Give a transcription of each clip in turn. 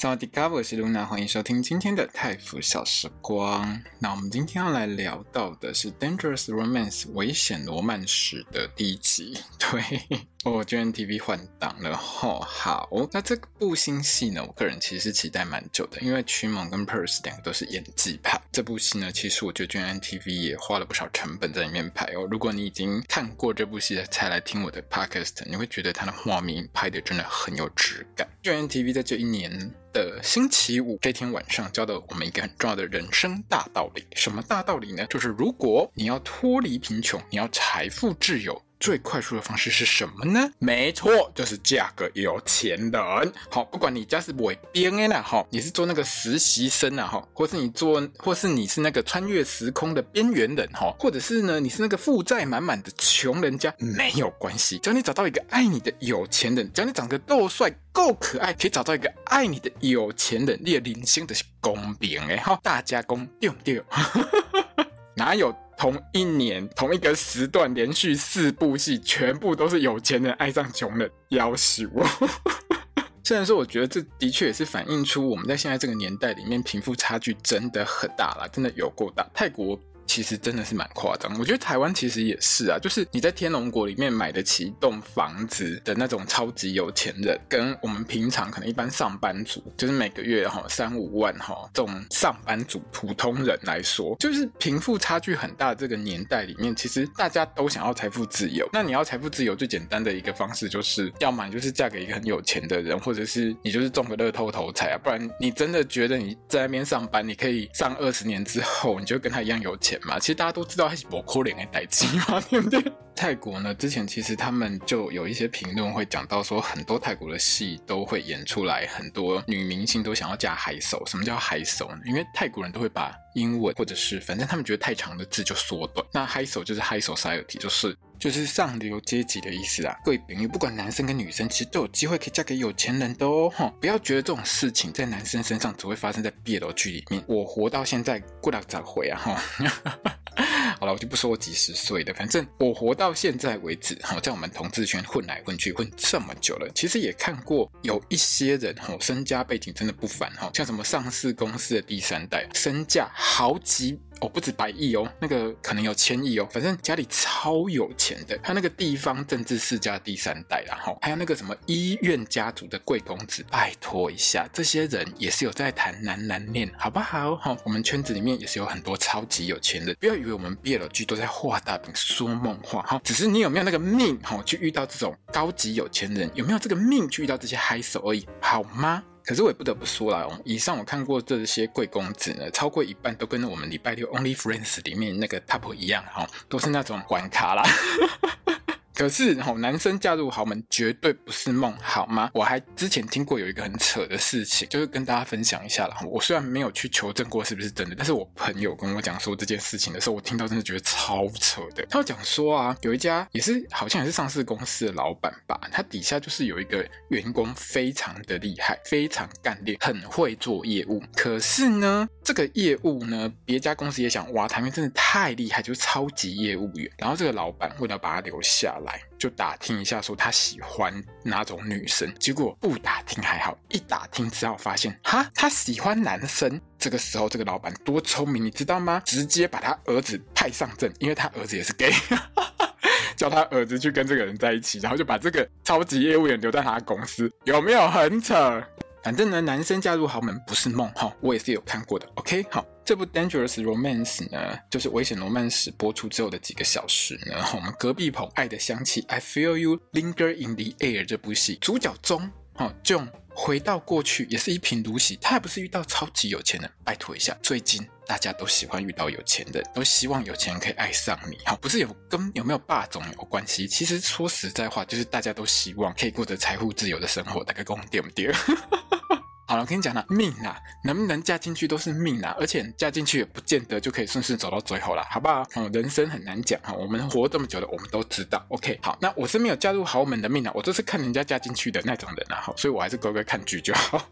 萨瓦迪卡，我是露娜，欢迎收听今天的泰服小时光。那我们今天要来聊到的是《Dangerous Romance》危险罗曼史的第一集。对，我 GMMTV 换档了。吼，好，那这部新戏呢，我个人其实期待蛮久的，因为驱猛跟 Purse 两个都是演技派。这部戏呢，其实我觉得 gmtv 也花了不少成本在里面拍哦。如果你已经看过这部戏才来听我的 Podcast，你会觉得它的画面拍的真的很有质感。GMMTV 在这一年的星期五这天晚上教的我们一个很重要的人生大道理，什么大道理呢？就是如果你要脱离贫穷，你要财富自由。最快速的方式是什么呢？没错，就是嫁个有钱人。好，不管你家是伪兵的啦，哈，你是做那个实习生啊，哈，或是你做，或是你是那个穿越时空的边缘人，哈，或者是呢，你是那个负债满满的穷人家，没有关系，只要你找到一个爱你的有钱人，只要你长得够帅、够可爱，可以找到一个爱你的有钱人，你的人生的是公平的，哈，大家公对不对？哪有？同一年同一个时段连续四部戏，全部都是有钱人爱上穷人，要死我！虽然说，我觉得这的确也是反映出我们在现在这个年代里面，贫富差距真的很大啦，真的有够大。泰国。其实真的是蛮夸张，我觉得台湾其实也是啊，就是你在天龙国里面买得起一栋房子的那种超级有钱人，跟我们平常可能一般上班族，就是每个月哈三五万哈这种上班族普通人来说，就是贫富差距很大这个年代里面，其实大家都想要财富自由。那你要财富自由最简单的一个方式，就是要么就是嫁给一个很有钱的人，或者是你就是中个乐透头彩啊，不然你真的觉得你在那边上班，你可以上二十年之后，你就跟他一样有钱。嘛，其实大家都知道他是不可能的代志嘛，对不对？泰国呢，之前其实他们就有一些评论会讲到说，很多泰国的戏都会演出来，很多女明星都想要嫁嗨手。什么叫嗨手呢？因为泰国人都会把英文或者是反正他们觉得太长的字就缩短。那嗨手就是 high society，就是就是上流阶级的意思啊。贵宾，不管男生跟女生，其实都有机会可以嫁给有钱人的哦。哈，不要觉得这种事情在男生身上只会发生在别的剧里面。我活到现在，过了咋回啊？哈。好了，我就不说我几十岁的，反正我活到现在为止，哈，在我们同志圈混来混去混这么久了，其实也看过有一些人，哈，身家背景真的不凡，哈，像什么上市公司的第三代，身价好几。哦，不止百亿哦，那个可能有千亿哦，反正家里超有钱的。他那个地方政治世家第三代，然后还有那个什么医院家族的贵公子，拜托一下，这些人也是有在谈男男恋，好不好？哈，我们圈子里面也是有很多超级有钱的，不要以为我们毕业了剧都在画大饼说梦话，哈，只是你有没有那个命，哈，去遇到这种高级有钱人，有没有这个命去遇到这些嗨手而已，好吗？可是我也不得不说啦，以上我看过这些贵公子呢，超过一半都跟我们礼拜六 Only Friends 里面那个 Top 一样，哈，都是那种玩咖啦。可是吼，男生嫁入豪门绝对不是梦，好吗？我还之前听过有一个很扯的事情，就是跟大家分享一下啦。我虽然没有去求证过是不是真的，但是我朋友跟我讲说这件事情的时候，我听到真的觉得超扯的。他讲说啊，有一家也是好像也是上市公司的老板吧，他底下就是有一个员工非常的厉害，非常干练，很会做业务。可是呢，这个业务呢，别家公司也想挖，他们真的太厉害，就是超级业务员。然后这个老板为了把他留下了。就打听一下，说他喜欢哪种女生。结果不打听还好，一打听之后发现，哈，他喜欢男生。这个时候，这个老板多聪明，你知道吗？直接把他儿子派上阵，因为他儿子也是 gay，叫他儿子去跟这个人在一起，然后就把这个超级业务员留在他公司，有没有很扯？反正呢，男生嫁入豪门不是梦哈，我也是有看过的。OK，好。这部《Dangerous Romance》呢，就是危险罗曼史播出之后的几个小时呢，我们隔壁棚《爱的香气》I Feel You Linger in the Air 这部戏，主角中哈就回到过去，也是一贫如洗，他还不是遇到超级有钱人？拜托一下，最近大家都喜欢遇到有钱人，都希望有钱人可以爱上你，哈，不是有跟有没有霸总有关系？其实说实在话，就是大家都希望可以过着财富自由的生活，大概公对不对？好了，跟你讲了，命啊，能不能嫁进去都是命啊，而且嫁进去也不见得就可以顺势走到最后了，好不好？嗯，人生很难讲哈，我们活这么久了，我们都知道。OK，好，那我是没有嫁入豪门的命啊，我就是看人家嫁进去的那种人啊，好，所以我还是乖乖看剧就好。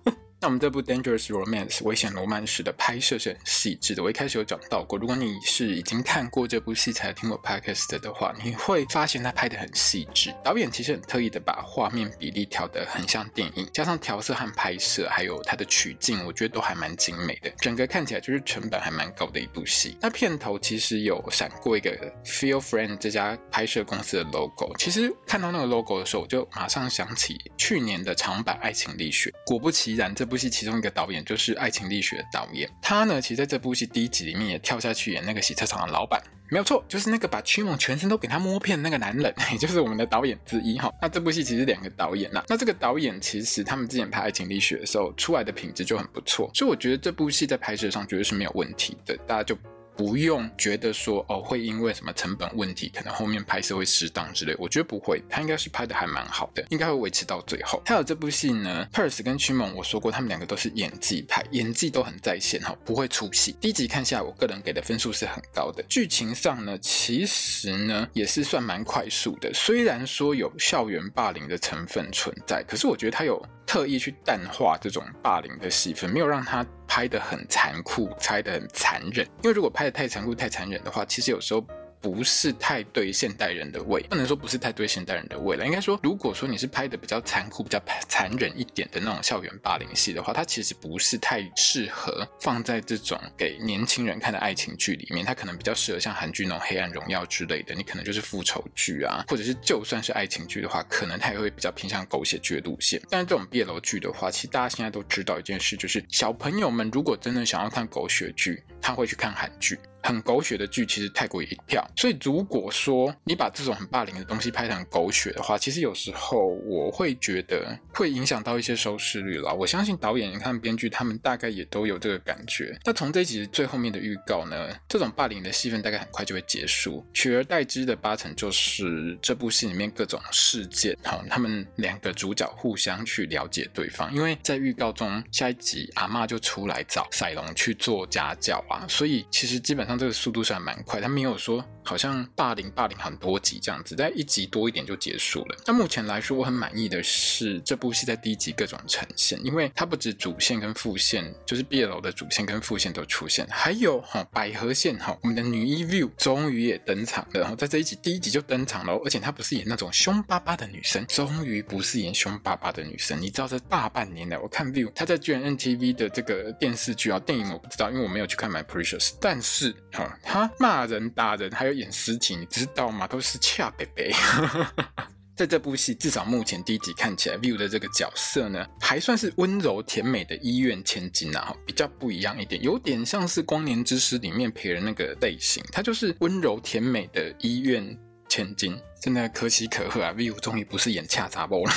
那我们这部《Dangerous Romance》危险罗曼史的拍摄是很细致的。我一开始有讲到过，如果你是已经看过这部戏才听我 Podcast 的话，你会发现他拍得很细致。导演其实很特意的把画面比例调得很像电影，加上调色和拍摄，还有它的取景，我觉得都还蛮精美的。整个看起来就是成本还蛮高的一部戏。那片头其实有闪过一个 Feel Friend 这家拍摄公司的 logo。其实看到那个 logo 的时候，我就马上想起去年的长版《爱情力学》。果不其然，这部戏其中一个导演就是《爱情力学》导演，他呢，其实在这部戏第一集里面也跳下去演那个洗车场的老板，没有错，就是那个把曲猛全身都给他摸遍的那个男人，也就是我们的导演之一哈。那这部戏其实两个导演啦，那这个导演其实他们之前拍《爱情力学》的时候出来的品质就很不错，所以我觉得这部戏在拍摄上绝对是没有问题的，大家就。不用觉得说哦，会因为什么成本问题，可能后面拍摄会失当之类，我觉得不会，他应该是拍的还蛮好的，应该会维持到最后。还有这部戏呢，Purse 跟曲猛，我说过他们两个都是演技派，演技都很在线哈，不会出戏。第一集看下来，我个人给的分数是很高的。剧情上呢，其实呢也是算蛮快速的，虽然说有校园霸凌的成分存在，可是我觉得他有。特意去淡化这种霸凌的戏份，没有让他拍得很残酷，拍得很残忍。因为如果拍得太残酷、太残忍的话，其实有时候。不是太对现代人的胃，不能说不是太对现代人的胃了。应该说，如果说你是拍的比较残酷、比较残忍一点的那种校园霸凌戏的话，它其实不是太适合放在这种给年轻人看的爱情剧里面。它可能比较适合像韩剧那种《黑暗荣耀》之类的，你可能就是复仇剧啊，或者是就算是爱情剧的话，可能它也会比较偏向狗血剧的路线。但是这种 BL 剧的话，其实大家现在都知道一件事，就是小朋友们如果真的想要看狗血剧，他会去看韩剧。很狗血的剧其实太过于一票，所以如果说你把这种很霸凌的东西拍成狗血的话，其实有时候我会觉得会影响到一些收视率了。我相信导演、你看编剧他们大概也都有这个感觉。那从这一集最后面的预告呢，这种霸凌的戏份大概很快就会结束，取而代之的八成就是这部戏里面各种事件，好，他们两个主角互相去了解对方。因为在预告中，下一集阿嬷就出来找赛龙去做家教啊，所以其实基本上。这个速度是还蛮快，他没有说好像霸凌霸凌很多集这样子，在一集多一点就结束了。那目前来说，我很满意的是这部戏在第一集各种呈现，因为它不止主线跟副线，就是毕业楼的主线跟副线都出现，还有哈、百合线哈、我们的女一 View 终于也登场了，然后在这一集第一集就登场了，而且她不是演那种凶巴巴的女生，终于不是演凶巴巴的女生。你知道这大半年来，我看 View 她在 GMMTV 的这个电视剧啊，电影我不知道，因为我没有去看 My Precious，但是。他骂人、打人，还有演尸体，你知道吗？都是恰北北。在这部戏，至少目前第一集看起来，View 的这个角色呢，还算是温柔甜美的医院千金啊，比较不一样一点，有点像是《光年之师》里面裴人那个类型，他就是温柔甜美的医院千金。真的可喜可贺啊！View 终于不是演恰杂波了。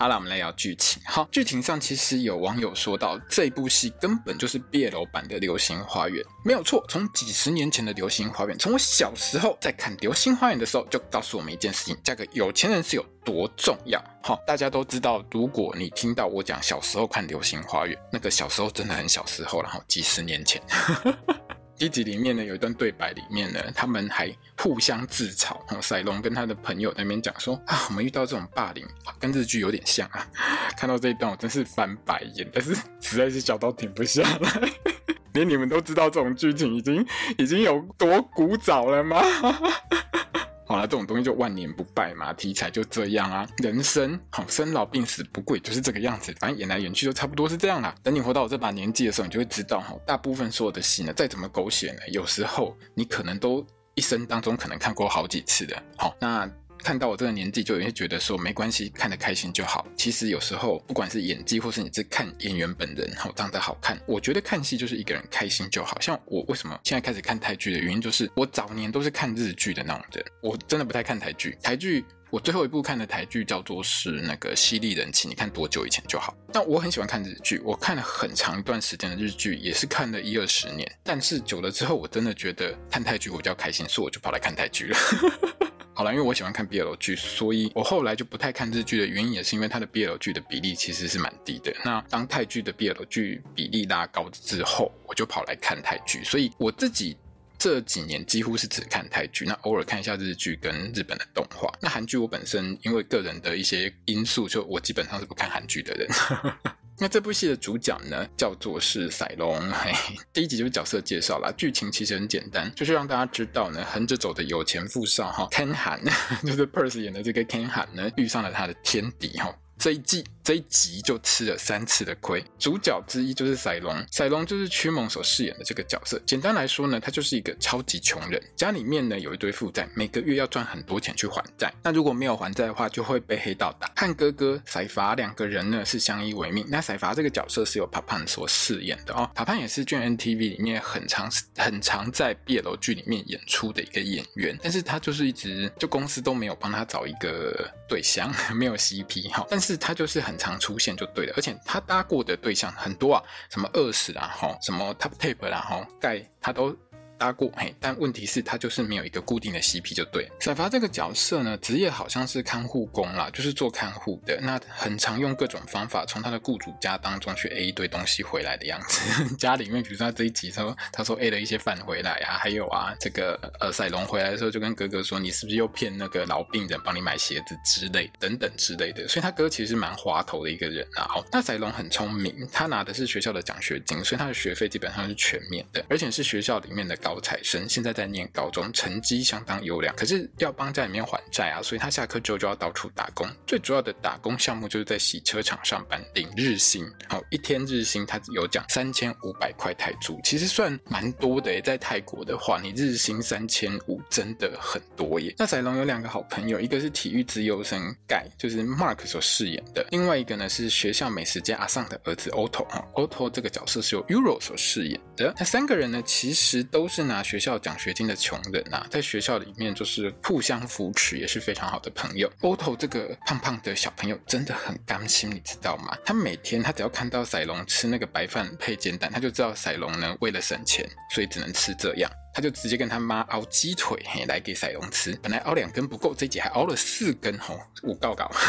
好了，我们来聊剧情。好，剧情上其实有网友说到，这部戏根本就是 BL 版的《流星花园》，没有错。从几十年前的《流星花园》，从我小时候在看《流星花园》的时候，就告诉我们一件事情：嫁个有钱人是有多重要。好，大家都知道，如果你听到我讲小时候看《流星花园》，那个小时候真的很小时候，然后几十年前。一集里面呢，有一段对白，里面呢，他们还互相自嘲。赛龙跟他的朋友那边讲说啊，我们遇到这种霸凌，跟日剧有点像啊。看到这一段，我真是翻白眼，但是实在是笑到停不下来。连你们都知道这种剧情已经已经有多古早了吗？好了，这种东西就万年不败嘛，题材就这样啊。人生好，生老病死不贵，就是这个样子。反正演来演去都差不多是这样啦。等你活到我这把年纪的时候，你就会知道哈，大部分所有的戏呢，再怎么狗血呢，有时候你可能都一生当中可能看过好几次的。好，那。看到我这个年纪，就有些觉得说没关系，看得开心就好。其实有时候，不管是演技，或是你是看演员本人，好长得好看，我觉得看戏就是一个人开心就好。像我为什么现在开始看台剧的原因，就是我早年都是看日剧的那种人，我真的不太看台剧。台剧我最后一部看的台剧叫做是那个《犀利人妻》，你看多久以前就好。但我很喜欢看日剧，我看了很长一段时间的日剧，也是看了一二十年。但是久了之后，我真的觉得看台剧我比较开心，所以我就跑来看台剧了。好了，因为我喜欢看 BL 剧，所以我后来就不太看日剧的原因也是因为它的 BL 剧的比例其实是蛮低的。那当泰剧的 BL 剧比例拉高之后，我就跑来看泰剧，所以我自己。这几年几乎是只看泰剧，那偶尔看一下日剧跟日本的动画。那韩剧我本身因为个人的一些因素，就我基本上是不看韩剧的人。那这部戏的主角呢，叫做是赛隆。嘿，第一集就是角色介绍啦，剧情其实很简单，就是让大家知道呢，横着走的有钱富少哈，Ken Han，就是 Perse 演的这个 Ken Han 呢，遇上了他的天敌哈。这一季这一集就吃了三次的亏。主角之一就是赛隆，赛隆就是驱猛所饰演的这个角色。简单来说呢，他就是一个超级穷人，家里面呢有一堆负债，每个月要赚很多钱去还债。那如果没有还债的话，就会被黑道打。和哥哥赛伐两个人呢是相依为命。那赛伐这个角色是由帕潘所饰演的哦，帕潘也是 GMMTV 里面很常很常在 BL 剧里面演出的一个演员，但是他就是一直就公司都没有帮他找一个对象，没有 CP 哈，但。是他就是很常出现就对了，而且他搭过的对象很多啊，什么二十啊，吼，什么 Top Tape 啦，吼，盖他都。搭过嘿，但问题是，他就是没有一个固定的 CP 就对。赛伐这个角色呢，职业好像是看护工啦，就是做看护的。那很常用各种方法从他的雇主家当中去 A 一堆东西回来的样子。家里面，比如说他这一集他说他说 A 了一些饭回来啊，还有啊，这个呃赛隆回来的时候就跟哥哥说，你是不是又骗那个老病人帮你买鞋子之类等等之类的。所以他哥其实蛮滑头的一个人啊。好，那赛隆很聪明，他拿的是学校的奖学金，所以他的学费基本上是全免的，而且是学校里面的高。高材生现在在念高中，成绩相当优良，可是要帮家里面还债啊，所以他下课之后就要到处打工。最主要的打工项目就是在洗车场上班，领日薪。好，一天日薪他有讲三千五百块泰铢，其实算蛮多的。在泰国的话，你日薪三千五真的很多耶。那赛隆有两个好朋友，一个是体育资优生盖，就是 Mark 所饰演的；另外一个呢是学校美食家阿桑的儿子 Otto。哈，Otto 这个角色是由 Euro 所饰演的。那三个人呢，其实都是。拿学校奖学金的穷人呐、啊，在学校里面就是互相扶持，也是非常好的朋友。Otto 这个胖胖的小朋友真的很甘心，你知道吗？他每天他只要看到赛龙吃那个白饭配煎蛋，他就知道赛龙呢为了省钱，所以只能吃这样，他就直接跟他妈熬鸡腿嘿来给赛隆吃。本来熬两根不够，这一集还熬了四根吼，五告告。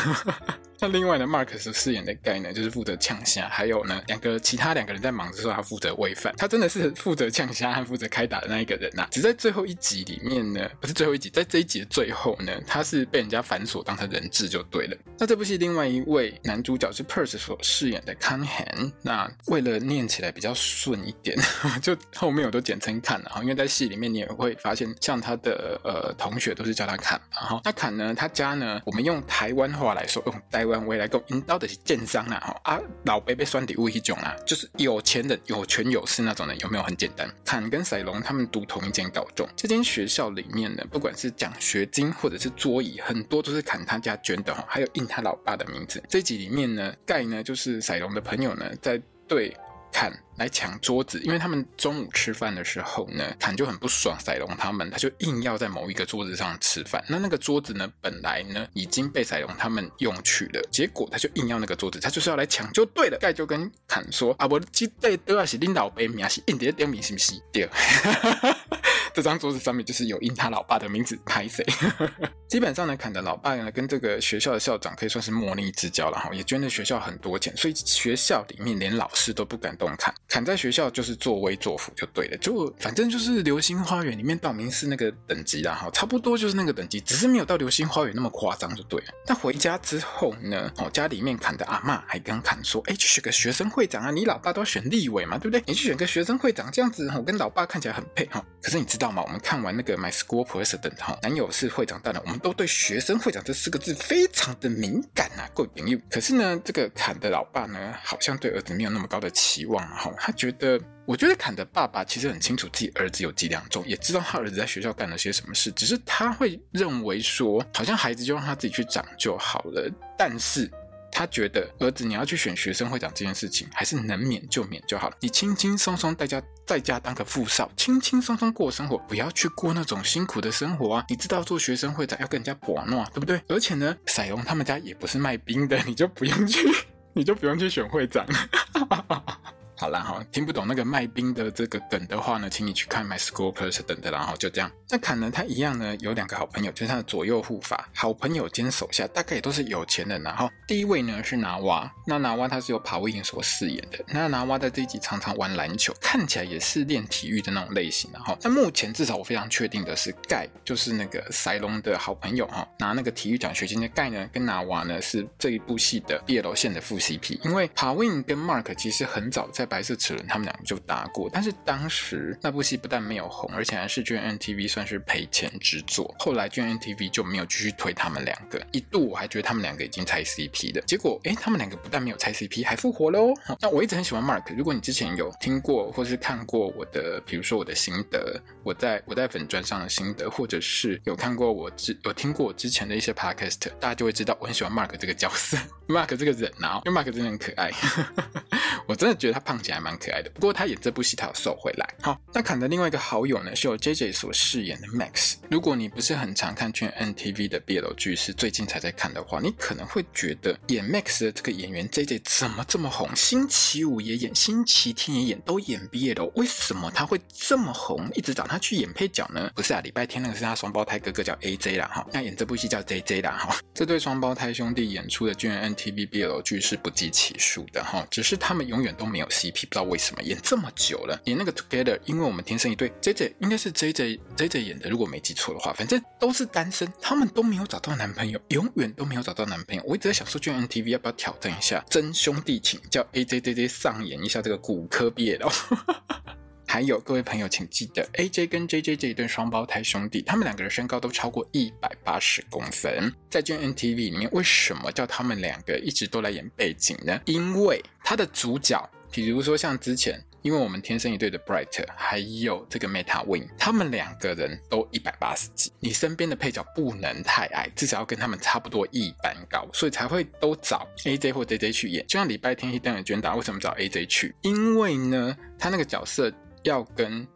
那另外呢，Mark 所饰演的盖呢，就是负责呛虾，还有呢，两个其他两个人在忙的时候，他负责喂饭。他真的是负责呛虾和负责开打的那一个人呐、只在最后一集里面呢，不是最后一集，在这一集的最后呢，他是被人家反锁当成人质就对了。那这部戏另外一位男主角是 Purse 所饰演的 Kan Han。那为了念起来比较顺一点，就后面我都简称看了，因为在戏里面你也会发现，像他的呃同学都是叫他侃。然后那侃呢，他家呢，我们用台湾话来说，用台湾。未来够引导的是奸商啦，哈啊，老伯被酸底物一种啊，就是有钱的有权有势那种人，有没有很简单？坎跟赛隆他们读同一间高中，这间学校里面呢，不管是奖学金或者是桌椅，很多都是坎他家捐的哈，还有印他老爸的名字。这集里面呢，盖呢就是赛隆的朋友呢，在对。坎来抢桌子，因为他们中午吃饭的时候呢，坎就很不爽赛龙他们，他就硬要在某一个桌子上吃饭。那那个桌子呢，本来呢已经被赛龙他们用去了，结果他就硬要那个桌子，他就是要来抢就对了。盖就跟坎说：“啊，我记得都要是领导杯名，是印的点名是不是？对。”这张桌子上面就是有印他老爸的名字，拍谁？基本上呢，坎的老爸呢跟这个学校的校长可以算是莫逆之交了哈，也捐了学校很多钱，所以学校里面连老师都不敢动坎。坎在学校就是作威作福就对了，就反正就是《流星花园》里面道明寺那个等级啦哈，差不多就是那个等级，只是没有到《流星花园》那么夸张就对了。但回家之后呢，哦，家里面坎的阿嬷还跟坎说，哎，去选个学生会长啊，你老爸都要选立委嘛，对不对？你去选个学生会长，这样子我跟老爸看起来很配哈。可是你知知道吗？我们看完那个《My School President》哈，男友是会长大人，我们都对“学生会长”这四个字非常的敏感啊，各位朋友。可是呢，这个坎的老爸呢，好像对儿子没有那么高的期望哈。他觉得，我觉得坎的爸爸其实很清楚自己儿子有几两重，也知道他儿子在学校干了些什么事，只是他会认为说，好像孩子就让他自己去长就好了。但是。他觉得儿子，你要去选学生会长这件事情，还是能免就免就好了。你轻轻松松在家在家当个副少，轻轻松松过生活，不要去过那种辛苦的生活啊！你知道做学生会长要跟人家搏诺，对不对？而且呢，彩荣他们家也不是卖冰的，你就不用去，你就不用去选会长。好啦哈，听不懂那个卖冰的这个梗的话呢，请你去看 My School Plus 等的，然后就这样。那坎呢，他一样呢有两个好朋友，就是他的左右护法，好朋友兼手下，大概也都是有钱人。然后第一位呢是拿瓦，那拿瓦他是由帕威因所饰演的。那拿瓦在这一集常常玩篮球，看起来也是练体育的那种类型。然后那目前至少我非常确定的是，盖就是那个塞隆的好朋友哈，拿那个体育奖学金的盖呢，跟拿瓦呢是这一部戏的 BL 线的副 CP。因为帕威因跟 Mark 其实很早在白色齿轮他们两个就搭过，但是当时那部戏不但没有红，而且还是 GNTV 算是赔钱之作。后来 GNTV 就没有继续推他们两个，一度我还觉得他们两个已经拆 CP 了。结果哎，他们两个不但没有拆 CP，还复活了哦。那我一直很喜欢 Mark，如果你之前有听过或是看过我的，比如说我的心得，我在我在粉专上的心得，或者是有看过我之有听过我之前的一些 Podcast，大家就会知道我很喜欢 Mark 这个角色，Mark 这个人啊，因为 Mark 真的很可爱。我真的觉得他胖起来蛮可爱的，不过他演这部戏他有瘦回来。好，那坎的另外一个好友呢，是由 JJ 所饰演的 Max。如果你不是很常看圈 N T V 的 BL 剧，是最近才在看的话，你可能会觉得演 Max 的这个演员 JJ 怎么这么红？星期五也演，星期天也演，都演 BL，为什么他会这么红？一直找他去演配角呢？不是啊，礼拜天那个是他双胞胎哥哥叫 AJ 啦，哈，那演这部戏叫 JJ 啦，哈。这对双胞胎兄弟演出的圈 N T V BL 剧是不计其数的，哈，只是他们永远都没有戏不知道为什么演这么久了，演那个 Together，因为我们天生一对，JJ 应该是 JJ JJ 演的，如果没记错的话，反正都是单身，他们都没有找到男朋友，永远都没有找到男朋友。我一直在想说，GMMTV 要不要挑战一下真兄弟情，叫 AJJJ 上演一下这个骨科 BL。还有各位朋友，请记得 AJ 跟 JJ 这一对双胞胎兄弟，他们两个人身高都超过一百八十公分。在 JN TV 里面，为什么叫他们两个一直都来演背景呢？因为他的主角，比如说像之前，因为我们天生一对的 Bright，还有这个 Meta Win，他们两个人都一百八十几。你身边的配角不能太矮，至少要跟他们差不多一般高，所以才会都找 AJ 或 JJ 去演。就像礼拜天 Hidden Agenda 为什么找 AJ 去？因为呢，他那个角色。要跟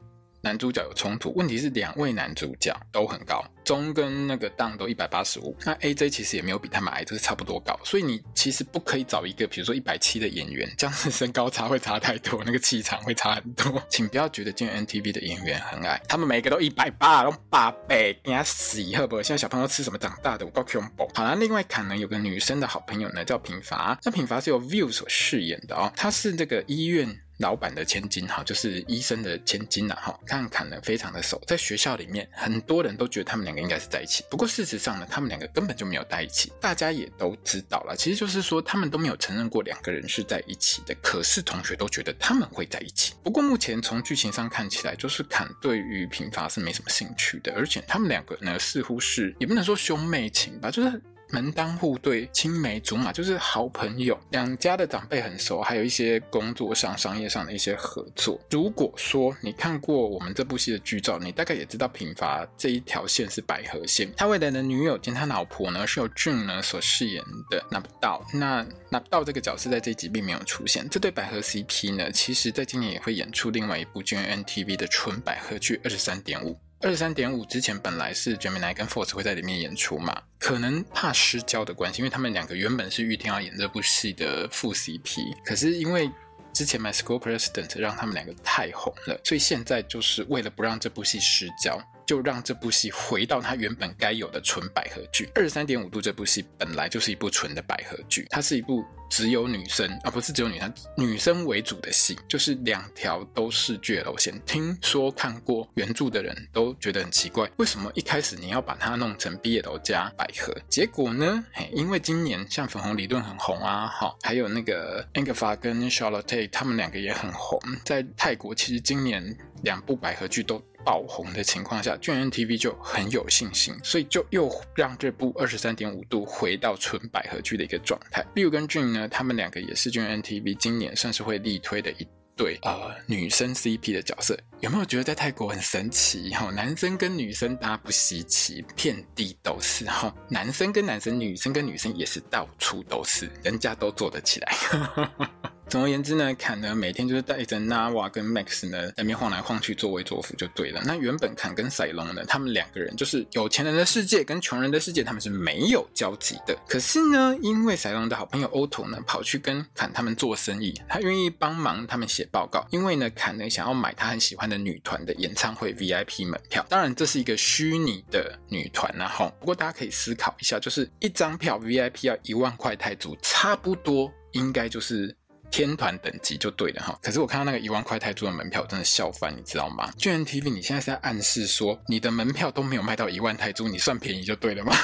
男主角有冲突，问题是两位男主角都很高，中跟那个当都一百八十五，那 AJ 其实也没有比他们矮，就是差不多高，所以你其实不可以找一个比如说一百七的演员，这样子身高差会差太多，那个气场会差很多。请不要觉得今天 mtv 的演员很矮，他们每个都一百八，都八倍，给他死会不？现在小朋友吃什么长大的？我够恐怖。好了，另外坎呢有个女生的好朋友呢叫品伐，那品伐是由 View 所饰演的哦，她是这个医院。老板的千金哈，就是医生的千金呐哈，看坎呢非常的熟，在学校里面很多人都觉得他们两个应该是在一起，不过事实上呢，他们两个根本就没有在一起，大家也都知道了，其实就是说他们都没有承认过两个人是在一起的，可是同学都觉得他们会在一起。不过目前从剧情上看起来，就是坎对于平伐是没什么兴趣的，而且他们两个呢似乎是也不能说兄妹情吧，就是。门当户对，青梅竹马，就是好朋友。两家的长辈很熟，还有一些工作上、商业上的一些合作。如果说你看过我们这部戏的剧照，你大概也知道品伐这一条线是百合线。他未来的女友兼他老婆呢，是由俊呢所饰演的拿不到。那拿不到这个角色在这集并没有出现。这对百合 CP 呢，其实在今年也会演出另外一部 GMMTV 的纯百合剧《二十三点五》。二十三点五之前本来是 Gemini 跟 Force 会在里面演出嘛，可能怕失焦的关系，因为他们两个原本是预定要演这部戏的副 CP，可是因为之前 My School President 让他们两个太红了，所以现在就是为了不让这部戏失焦。就让这部戏回到它原本该有的纯百合剧。二十三点五度这部戏本来就是一部纯的百合剧，它是一部只有女生啊，不是只有女生，女生为主的戏，就是两条都是 GL 线。听说看过原著的人都觉得很奇怪，为什么一开始你要把它弄成 BL 加百合？结果呢，嘿，因为今年像粉红理论很红啊，好，还有那个 Angeva 跟 Charlotte 他们两个也很红，在泰国其实今年两部百合剧都。爆红的情况下，GMMTV 就很有信心，所以就又让这部二十三点五度回到纯百合剧的一个状态。Liu 跟 Jun 呢，他们两个也是 GMMTV 今年算是会力推的一对呃女生 CP 的角色。有没有觉得在泰国很神奇？哈，男生跟女生搭不稀奇，遍地都是哈，男生跟男生、女生跟女生也是到处都是，人家都做得起来。总而言之呢，坎呢每天就是带着 Nawa 跟 Max 呢在那边晃来晃去，作威作福就对了。那原本坎跟赛隆呢，他们两个人就是有钱人的世界跟穷人的世界，他们是没有交集的。可是呢，因为赛隆的好朋友 Oto 呢跑去跟坎他们做生意，他愿意帮忙他们写报告，因为呢坎呢想要买他很喜欢的女团的演唱会 VIP 门票。当然这是一个虚拟的女团然后，不过大家可以思考一下，就是一张票 VIP 要一万块泰铢，差不多应该就是。天团等级就对了哈，可是我看到那个一万块泰铢的门票，真的笑翻，你知道吗？GMMTV，你现在是在暗示说你的门票都没有卖到一万泰铢，你算便宜就对了吗？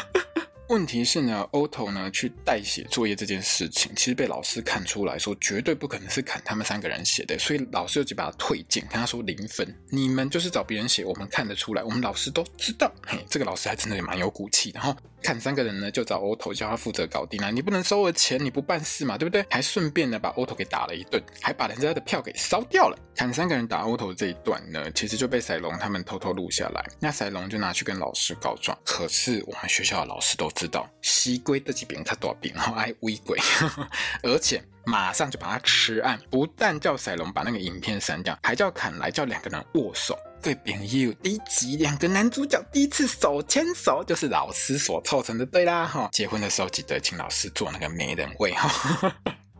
问题是呢，Otto 呢去代写作业这件事情，其实被老师看出来说绝对不可能是砍他们三个人写的，所以老师就直接把他退件，跟他说零分，你们就是找别人写，我们看得出来，我们老师都知道。嘿，这个老师还真的也蛮有骨气的哈。砍三个人呢就找 oto 叫他负责搞定啊，你不能收了钱你不办事嘛，对不对？还顺便呢把 oto 给打了一顿，还把人家的票给烧掉了。砍三个人打 oto 这一段呢，其实就被赛隆他们偷偷录下来，那赛隆就拿去跟老师告状。可是我们学校的老师都知道，西龟这几边他多少遍，然后爱威鬼，而且马上就把他吃案，不但叫赛隆把那个影片删掉，还叫砍来叫两个人握手。对，朋友，第一集两个男主角第一次手牵手，就是老师所凑成的，对啦哈。结婚的时候记得请老师做那个媒人位哈。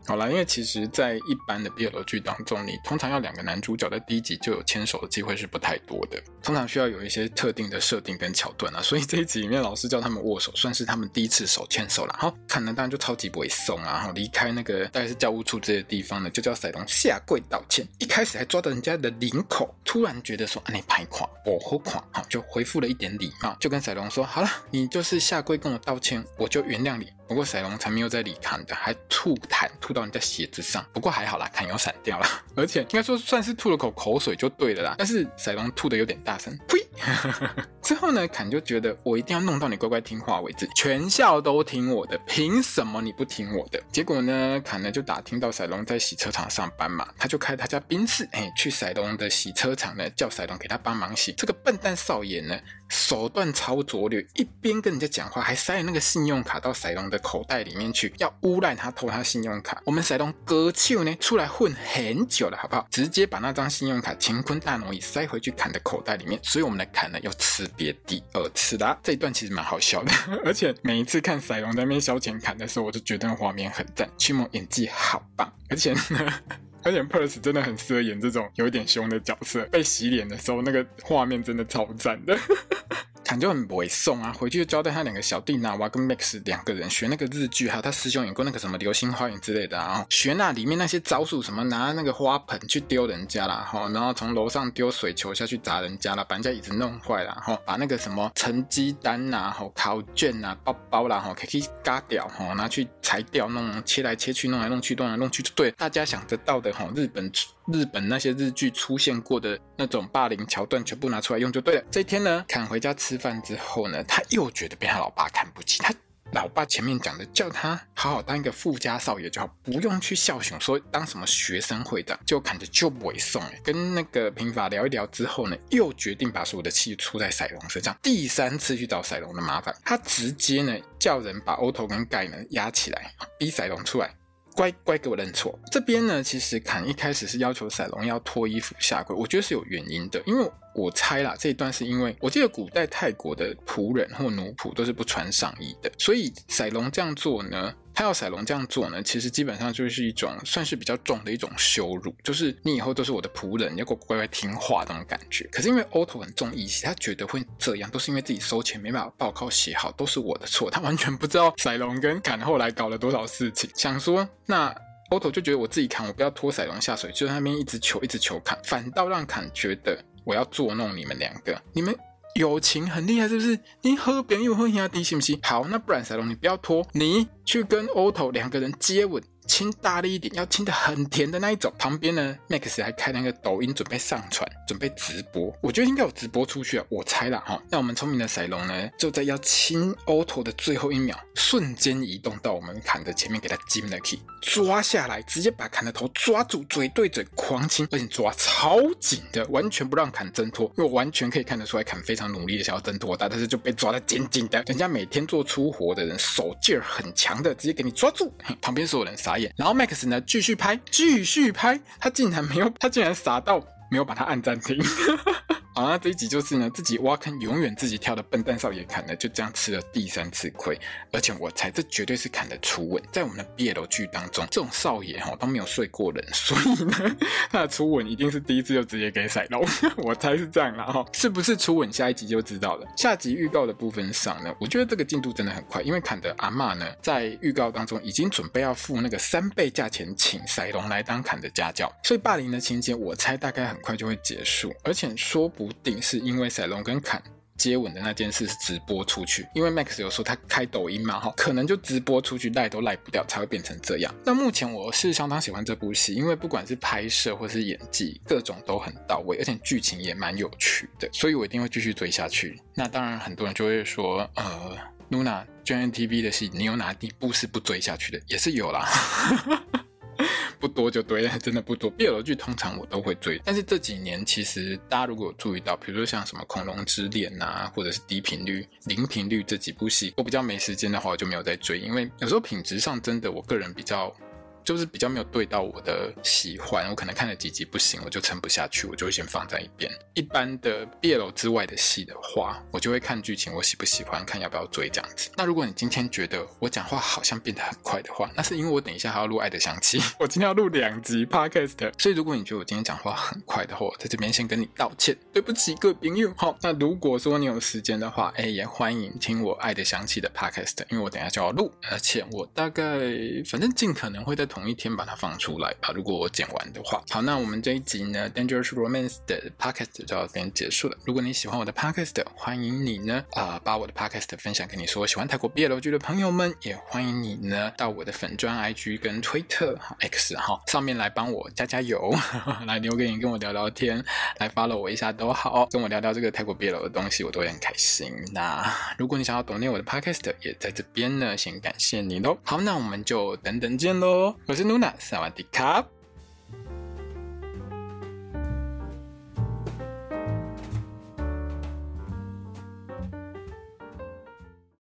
好啦，因为其实，在一般的 BL 剧当中，你通常要两个男主角在第一集就有牵手的机会是不太多的，通常需要有一些特定的设定跟桥段啊。所以这一集里面，老师叫他们握手，算是他们第一次手牵手了。好，坎呢当然就超级不会送啊，然后离开那个大概是教务处这些地方呢，就叫赛隆下跪道歉。一开始还抓到人家的领口，突然觉得说啊，你拍垮，我好垮，好就回复了一点礼貌，就跟赛隆说好了，你就是下跪跟我道歉，我就原谅你。不过赛隆才没有在理坎的，还吐痰吐到人家鞋子上。不过还好啦，坎又散掉了，而且应该说算是吐了口口水就对了啦。但是赛隆吐得有点大声，呸！之后呢，坎就觉得我一定要弄到你乖乖听话为止，全校都听我的，凭什么你不听我的？结果呢，坎呢就打听到赛隆在洗车场上班嘛，他就开他家宾士，哎，去赛隆的洗车场呢，叫赛隆给他帮忙洗。这个笨蛋少爷呢，手段超拙劣，一边跟人家讲话，还塞那个信用卡到赛隆的口袋里面去，要诬赖他偷他信用卡。我们赛隆哥秋呢出来混很久了，好不好？直接把那张信用卡乾坤大挪移塞回去坎的口袋里面。所以我们的坎呢又吃瘪第二次啦。这一段其实蛮好笑的，而且每一次看赛隆在那边消遣坎的时候，我就觉得画面很赞，驱魔演技好棒，而且呢。而且 Purse 真的很适合演这种有点凶的角色，被洗脸的时候，那个画面真的超赞的。坎就很不会送啊，回去就交代他两个小弟 Nawa 跟 Max 两个人学那个日剧，还有他师兄演过那个什么《流星花园》之类的啊，学那里面那些招数，什么拿那个花盆去丢人家啦，哈，然后从楼上丢水球下去砸人家啦，把人家椅子弄坏了，哈，把那个什么成绩单呐、哈考卷呐、包包啦，哈，可以嘎掉，哈，拿去裁掉，弄切来切去，弄来弄去，弄来弄去，就对，大家想得到的，哈，日本。日本那些日剧出现过的那种霸凌桥段，全部拿出来用就对了。这一天呢，坎回家吃饭之后呢，他又觉得被他老爸看不起。他老爸前面讲的，叫他好好当一个富家少爷就好，不用去孝雄，说当什么学生会长，就看着就不会送。跟那个平法聊一聊之后呢，又决定把所有的气出在赛隆身上。第三次去找赛隆的麻烦，他直接呢叫人把欧头跟盖呢压起来，逼赛隆出来。乖乖给我认错。这边呢，其实坎一开始是要求赛隆要脱衣服下跪，我觉得是有原因的，因为我猜啦，这一段是因为我记得古代泰国的仆人或奴仆都是不穿上衣的，所以赛隆这样做呢。他要赛隆这样做呢，其实基本上就是一种算是比较重的一种羞辱，就是你以后都是我的仆人，你要乖乖听话那种感觉。可是因为 Otto 很重义气，他觉得会这样都是因为自己收钱没办法报告写好，都是我的错。他完全不知道赛隆跟坎后来搞了多少事情，想说那 Oto 就觉得我自己扛，我不要拖赛隆下水，就在那边一直求一直求坎，反倒让坎觉得我要捉弄你们两个，你们。友情很厉害，是不是？你喝别人又喝人家的，行不行？好，那不然赛龙，你不要拖，你去跟 Otto 两个人接吻。亲大力一点，要亲的很甜的那一种。旁边呢，Max 还开那个抖音准备上传，准备直播。我觉得应该有直播出去啊，我猜啦哈。那我们聪明的赛隆呢，就在要亲 Otto 的最后一秒，瞬间移动到我们坎的前面，给他จิ้了去，抓下来，直接把坎的头抓住，嘴对嘴狂亲，而且抓超紧的，完全不让坎挣脱。因为完全可以看得出来，坎非常努力的想要挣脱，但是就被抓得紧紧的。人家每天做粗活的人，手劲儿很强的，直接给你抓住。旁边所有人傻。然后 Max 呢继续拍，继续拍，他竟然没有，他竟然傻到没有把它按暂停。好，那这一集就是呢，自己挖坑永远自己跳的笨蛋少爷砍呢，就这样吃了第三次亏，而且我猜这绝对是砍的初吻，在我们的 BL 剧当中，这种少爷哈都没有睡过人，所以呢，他的初吻一定是第一次就直接给甩龙，我猜是这样啦哈，是不是初吻下一集就知道了。下集预告的部分上呢，我觉得这个进度真的很快，因为砍的阿嬷呢，在预告当中已经准备要付那个三倍价钱请甩龙来当砍的家教，所以霸凌的情节我猜大概很快就会结束，而且说不。不定是因为赛隆跟坎接吻的那件事是直播出去，因为 Max 有说他开抖音嘛，哈，可能就直播出去赖都赖不掉，才会变成这样。那目前我是相当喜欢这部戏，因为不管是拍摄或是演技，各种都很到位，而且剧情也蛮有趣的，所以我一定会继续追下去。那当然，很多人就会说，呃，Nuna GNTV 的戏，你有哪一部是不追下去的？也是有啦。不多就对了，真的不多。BL 剧通常我都会追，但是这几年其实大家如果有注意到，比如说像什么《恐龙之恋》呐，或者是《低频率》《零频率》这几部戏，我比较没时间的话，我就没有在追，因为有时候品质上真的，我个人比较。就是比较没有对到我的喜欢，我可能看了几集不行，我就撑不下去，我就会先放在一边。一般的 BL 之外的戏的话，我就会看剧情，我喜不喜欢，看要不要追这样子。那如果你今天觉得我讲话好像变得很快的话，那是因为我等一下还要录《爱的香气》，我今天要录两集 Podcast，所以如果你觉得我今天讲话很快的话，我在这边先跟你道歉，对不起各位朋友。好，那如果说你有时间的话，哎，也欢迎听我《爱的香气》的 Podcast，因为我等一下就要录，而且我大概反正尽可能会在同一天把它放出来吧，如果我剪完的话。好，那我们这一集呢，Dangerous Romance 的 Podcast 就要这边结束了。如果你喜欢我的 Podcast，欢迎你呢啊、把我的 Podcast 分享给你说喜欢泰国 BL 剧的朋友们，也欢迎你呢到我的粉专 IG 跟 Twitter X 哈上面来帮我加加油，来留个言跟我聊聊天，来 follow 我一下都好，跟我聊聊这个泰国 BL 的东西，我都会很开心。那如果你想要懂念我的 Podcast，也在这边呢，先感谢你喽。好，那我们就等等见喽，我是 Luna。萨瓦迪卡。